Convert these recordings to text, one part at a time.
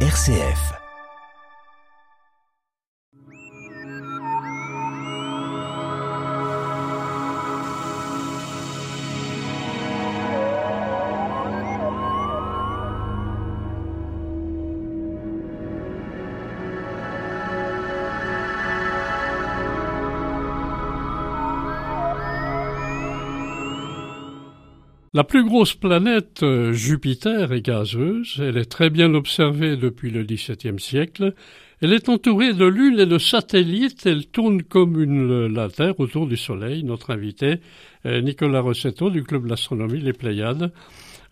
RCF. La plus grosse planète, euh, Jupiter, est gazeuse. Elle est très bien observée depuis le XVIIe siècle. Elle est entourée de lunes et de satellites. Elle tourne comme une, la Terre autour du Soleil. Notre invité, Nicolas Rossetto du Club d'astronomie Les Pléiades.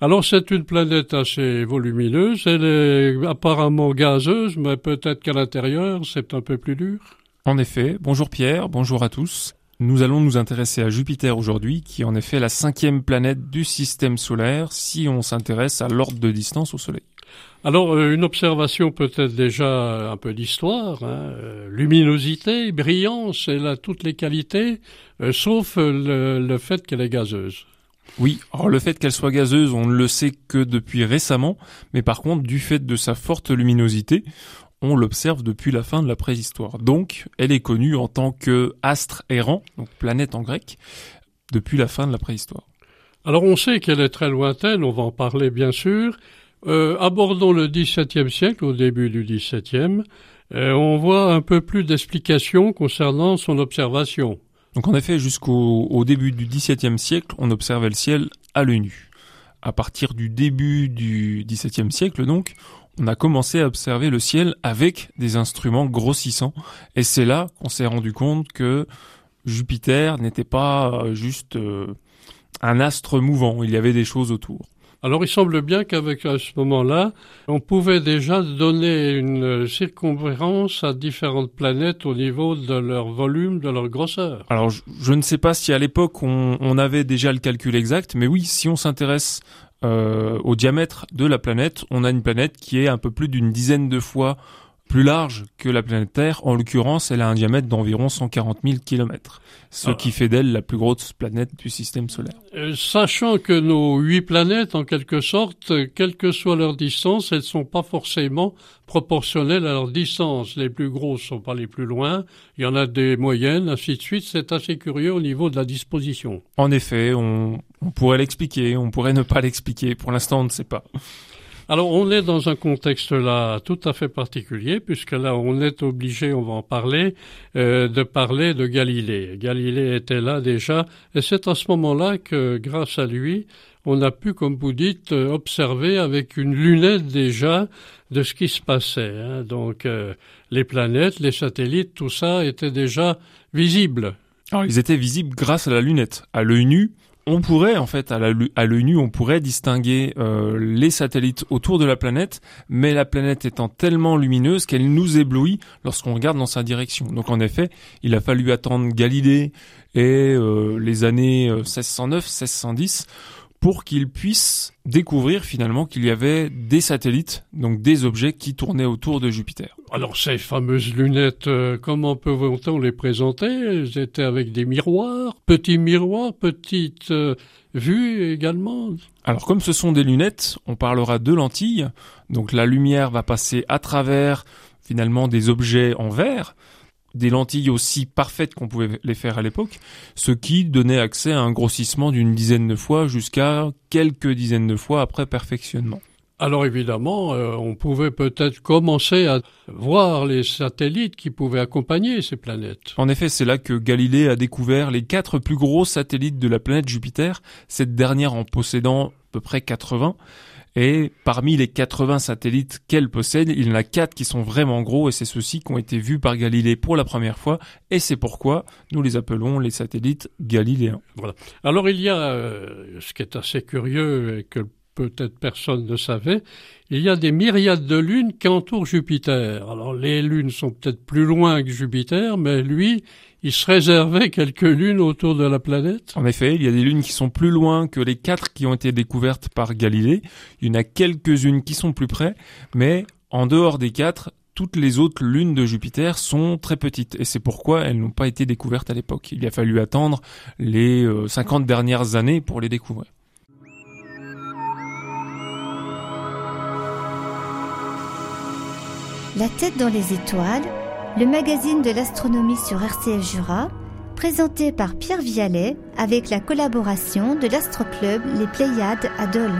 Alors c'est une planète assez volumineuse. Elle est apparemment gazeuse, mais peut-être qu'à l'intérieur, c'est un peu plus dur. En effet. Bonjour Pierre, bonjour à tous. Nous allons nous intéresser à Jupiter aujourd'hui, qui est en effet la cinquième planète du système solaire si on s'intéresse à l'ordre de distance au Soleil. Alors, euh, une observation peut-être déjà un peu d'histoire. Hein. Euh, luminosité, brillance, elle a toutes les qualités, euh, sauf le, le fait qu'elle est gazeuse. Oui, alors le fait qu'elle soit gazeuse, on ne le sait que depuis récemment, mais par contre, du fait de sa forte luminosité, on l'observe depuis la fin de la préhistoire. Donc, elle est connue en tant que astre errant, donc planète en grec, depuis la fin de la préhistoire. Alors on sait qu'elle est très lointaine, on va en parler bien sûr. Euh, abordons le XVIIe siècle, au début du XVIIe. Euh, on voit un peu plus d'explications concernant son observation. Donc en effet, jusqu'au au début du XVIIe siècle, on observait le ciel à l'œil nu. À partir du début du XVIIe siècle, donc, on a commencé à observer le ciel avec des instruments grossissants. Et c'est là qu'on s'est rendu compte que Jupiter n'était pas euh, juste euh, un astre mouvant, il y avait des choses autour. Alors il semble bien qu'avec à ce moment-là, on pouvait déjà donner une circonférence à différentes planètes au niveau de leur volume, de leur grosseur. Alors je, je ne sais pas si à l'époque on, on, avait déjà le calcul exact, mais oui, si on s'intéresse au diamètre de la planète, on a une planète qui est un peu plus d'une dizaine de fois plus large que la planète Terre. En l'occurrence, elle a un diamètre d'environ 140 000 km, ce qui fait d'elle la plus grosse planète du système solaire. Euh, sachant que nos huit planètes, en quelque sorte, quelle que soit leur distance, elles ne sont pas forcément proportionnelles à leur distance. Les plus grosses sont pas les plus loin, il y en a des moyennes, ainsi de suite. C'est assez curieux au niveau de la disposition. En effet, on, on pourrait l'expliquer, on pourrait ne pas l'expliquer. Pour l'instant, on ne sait pas. Alors on est dans un contexte là tout à fait particulier puisque là on est obligé, on va en parler, euh, de parler de Galilée. Galilée était là déjà et c'est à ce moment-là que grâce à lui on a pu, comme vous dites, observer avec une lunette déjà de ce qui se passait. Hein. Donc euh, les planètes, les satellites, tout ça était déjà visible. Alors ils étaient visibles grâce à la lunette. À l'œil nu, on pourrait en fait à l'œil nu on pourrait distinguer euh, les satellites autour de la planète, mais la planète étant tellement lumineuse qu'elle nous éblouit lorsqu'on regarde dans sa direction. Donc en effet, il a fallu attendre Galilée et euh, les années 1609, euh, 1610 pour qu'il puisse découvrir finalement qu'il y avait des satellites, donc des objets qui tournaient autour de Jupiter. Alors ces fameuses lunettes, euh, comment peut-on les présenter? Elles étaient avec des miroirs, petits miroirs, petites euh, vues également? Alors comme ce sont des lunettes, on parlera de lentilles, donc la lumière va passer à travers finalement des objets en verre, des lentilles aussi parfaites qu'on pouvait les faire à l'époque, ce qui donnait accès à un grossissement d'une dizaine de fois jusqu'à quelques dizaines de fois après perfectionnement. Alors évidemment, euh, on pouvait peut-être commencer à voir les satellites qui pouvaient accompagner ces planètes. En effet, c'est là que Galilée a découvert les quatre plus gros satellites de la planète Jupiter, cette dernière en possédant à peu près 80. Et parmi les 80 satellites qu'elle possède, il y en a 4 qui sont vraiment gros et c'est ceux-ci qui ont été vus par Galilée pour la première fois et c'est pourquoi nous les appelons les satellites galiléens. Voilà. Alors il y a euh, ce qui est assez curieux et que peut-être personne ne savait, il y a des myriades de lunes qui entourent Jupiter. Alors les lunes sont peut-être plus loin que Jupiter, mais lui, il se réservait quelques lunes autour de la planète. En effet, il y a des lunes qui sont plus loin que les quatre qui ont été découvertes par Galilée. Il y en a quelques-unes qui sont plus près, mais en dehors des quatre, toutes les autres lunes de Jupiter sont très petites et c'est pourquoi elles n'ont pas été découvertes à l'époque. Il a fallu attendre les 50 euh, dernières années pour les découvrir. La tête dans les étoiles, le magazine de l'astronomie sur RCF Jura, présenté par Pierre Vialet avec la collaboration de l'astroclub Les Pléiades à Dole.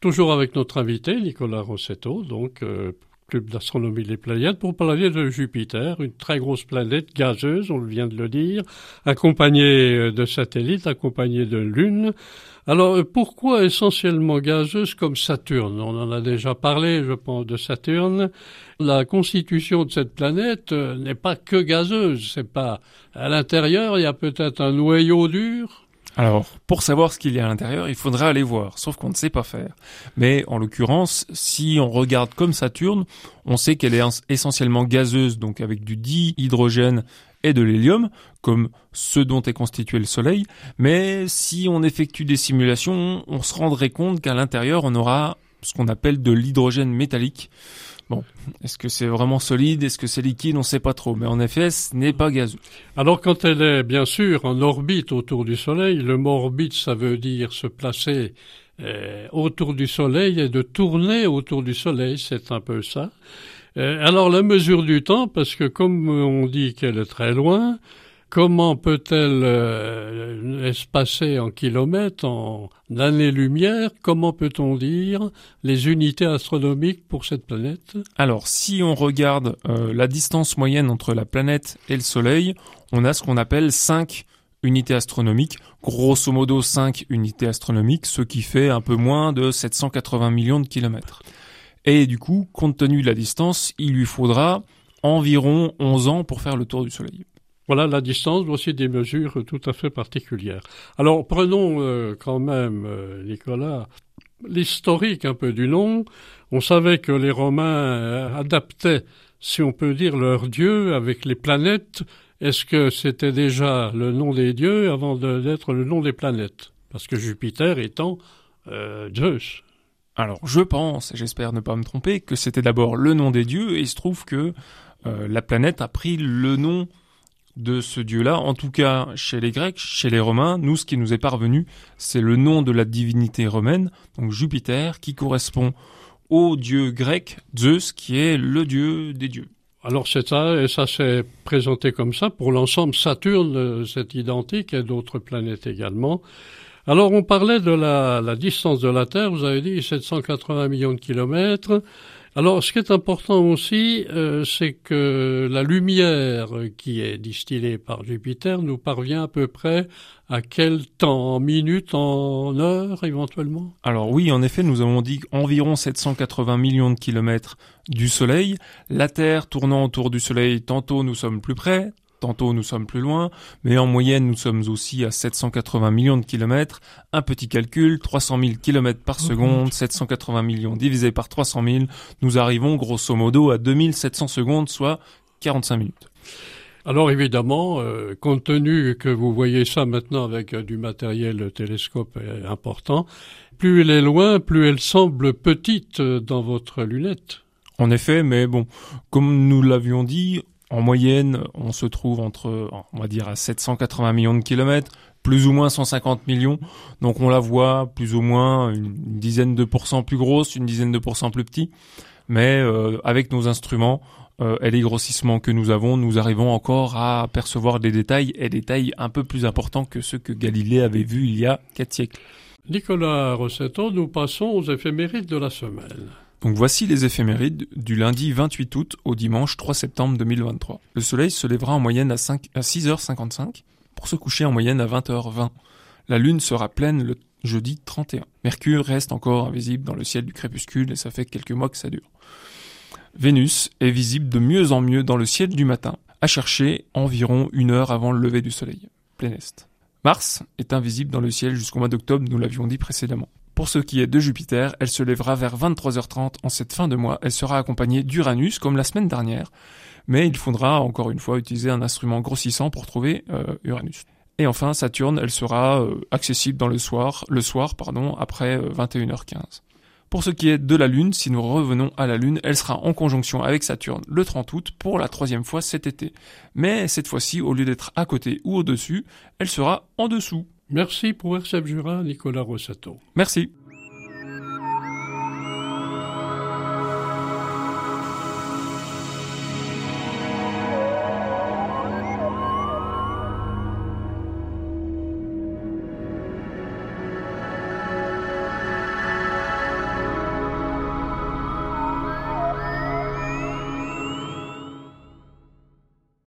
Toujours avec notre invité, Nicolas Rossetto, donc euh, Club d'astronomie Les Pléiades, pour parler de Jupiter, une très grosse planète gazeuse, on vient de le dire, accompagnée euh, de satellites, accompagnée de Lune. Alors euh, pourquoi essentiellement gazeuse comme Saturne? On en a déjà parlé, je pense, de Saturne. La constitution de cette planète n'est pas que gazeuse, c'est pas à l'intérieur, il y a peut-être un noyau dur, alors, pour savoir ce qu'il y a à l'intérieur, il faudra aller voir, sauf qu'on ne sait pas faire. Mais en l'occurrence, si on regarde comme Saturne, on sait qu'elle est essentiellement gazeuse, donc avec du dihydrogène et de l'hélium, comme ce dont est constitué le Soleil. Mais si on effectue des simulations, on se rendrait compte qu'à l'intérieur, on aura ce qu'on appelle de l'hydrogène métallique. Bon, est-ce que c'est vraiment solide? Est-ce que c'est liquide? On ne sait pas trop. Mais en effet, ce n'est pas gazeux. Alors quand elle est bien sûr en orbite autour du Soleil, le mot orbite, ça veut dire se placer euh, autour du Soleil et de tourner autour du Soleil, c'est un peu ça. Euh, alors la mesure du temps, parce que comme on dit qu'elle est très loin, Comment peut-elle euh, espacer en kilomètres, en années-lumière? Comment peut-on dire les unités astronomiques pour cette planète? Alors, si on regarde euh, la distance moyenne entre la planète et le Soleil, on a ce qu'on appelle 5 unités astronomiques, grosso modo 5 unités astronomiques, ce qui fait un peu moins de 780 millions de kilomètres. Et du coup, compte tenu de la distance, il lui faudra environ 11 ans pour faire le tour du Soleil. Voilà la distance, aussi des mesures tout à fait particulières. Alors prenons euh, quand même, euh, Nicolas, l'historique un peu du nom. On savait que les Romains euh, adaptaient, si on peut dire, leur dieu avec les planètes. Est-ce que c'était déjà le nom des dieux avant d'être le nom des planètes? Parce que Jupiter étant Zeus. Alors je pense, et j'espère ne pas me tromper, que c'était d'abord le nom des dieux, et il se trouve que la planète a pris le nom de ce dieu-là. En tout cas, chez les Grecs, chez les Romains, nous, ce qui nous est parvenu, c'est le nom de la divinité romaine, donc Jupiter, qui correspond au dieu grec Zeus, qui est le dieu des dieux. Alors c'est ça, et ça s'est présenté comme ça. Pour l'ensemble, Saturne, euh, c'est identique, et d'autres planètes également. Alors on parlait de la, distance de la Terre, vous avez dit 780 millions de kilomètres. Alors, ce qui est important aussi, euh, c'est que la lumière qui est distillée par Jupiter nous parvient à peu près à quel temps? En minutes, en heures éventuellement? Alors oui, en effet, nous avons dit environ 780 millions de kilomètres du Soleil. La Terre tournant autour du Soleil, tantôt nous sommes plus près, Tantôt nous sommes plus loin, mais en moyenne nous sommes aussi à 780 millions de kilomètres. Un petit calcul, 300 000 kilomètres par seconde, 780 millions divisé par 300 000, nous arrivons grosso modo à 2700 secondes, soit 45 minutes. Alors évidemment, euh, compte tenu que vous voyez ça maintenant avec euh, du matériel télescope euh, important, plus elle est loin, plus elle semble petite dans votre lunette. En effet, mais bon, comme nous l'avions dit, en moyenne, on se trouve entre, on va dire, à 780 millions de kilomètres, plus ou moins 150 millions. Donc on la voit plus ou moins une, dizaine de pourcents plus grosse, une dizaine de pourcents plus petit. Mais euh, avec nos instruments euh, et les grossissements que nous avons, nous arrivons encore à percevoir des détails et des détails un peu plus importants que ceux que Galilée avait vus il y a quatre siècles. Nicolas Rossetto, nous passons aux éphémérides de la semaine. Voici les éphémérides du lundi 28 août au dimanche 3 septembre 2023. Le soleil se lèvera en moyenne à, 5, à 6h55 pour se coucher en moyenne à 20h20. La lune sera pleine le jeudi 31. Mercure reste encore invisible dans le ciel du crépuscule et ça fait quelques mois que ça dure. Vénus est visible de mieux en mieux dans le ciel du matin, à chercher environ une heure avant le lever du soleil. Plein est. Mars est invisible dans le ciel jusqu'au mois d'octobre, nous l'avions dit précédemment. Pour ce qui est de Jupiter, elle se lèvera vers 23h30 en cette fin de mois. Elle sera accompagnée d'Uranus comme la semaine dernière, mais il faudra encore une fois utiliser un instrument grossissant pour trouver euh, Uranus. Et enfin, Saturne, elle sera euh, accessible dans le soir, le soir pardon, après 21h15. Euh, pour ce qui est de la Lune, si nous revenons à la Lune, elle sera en conjonction avec Saturne le 30 août pour la troisième fois cet été. Mais cette fois-ci, au lieu d'être à côté ou au-dessus, elle sera en dessous. Merci pour RCF Jura, Nicolas Rossato. Merci.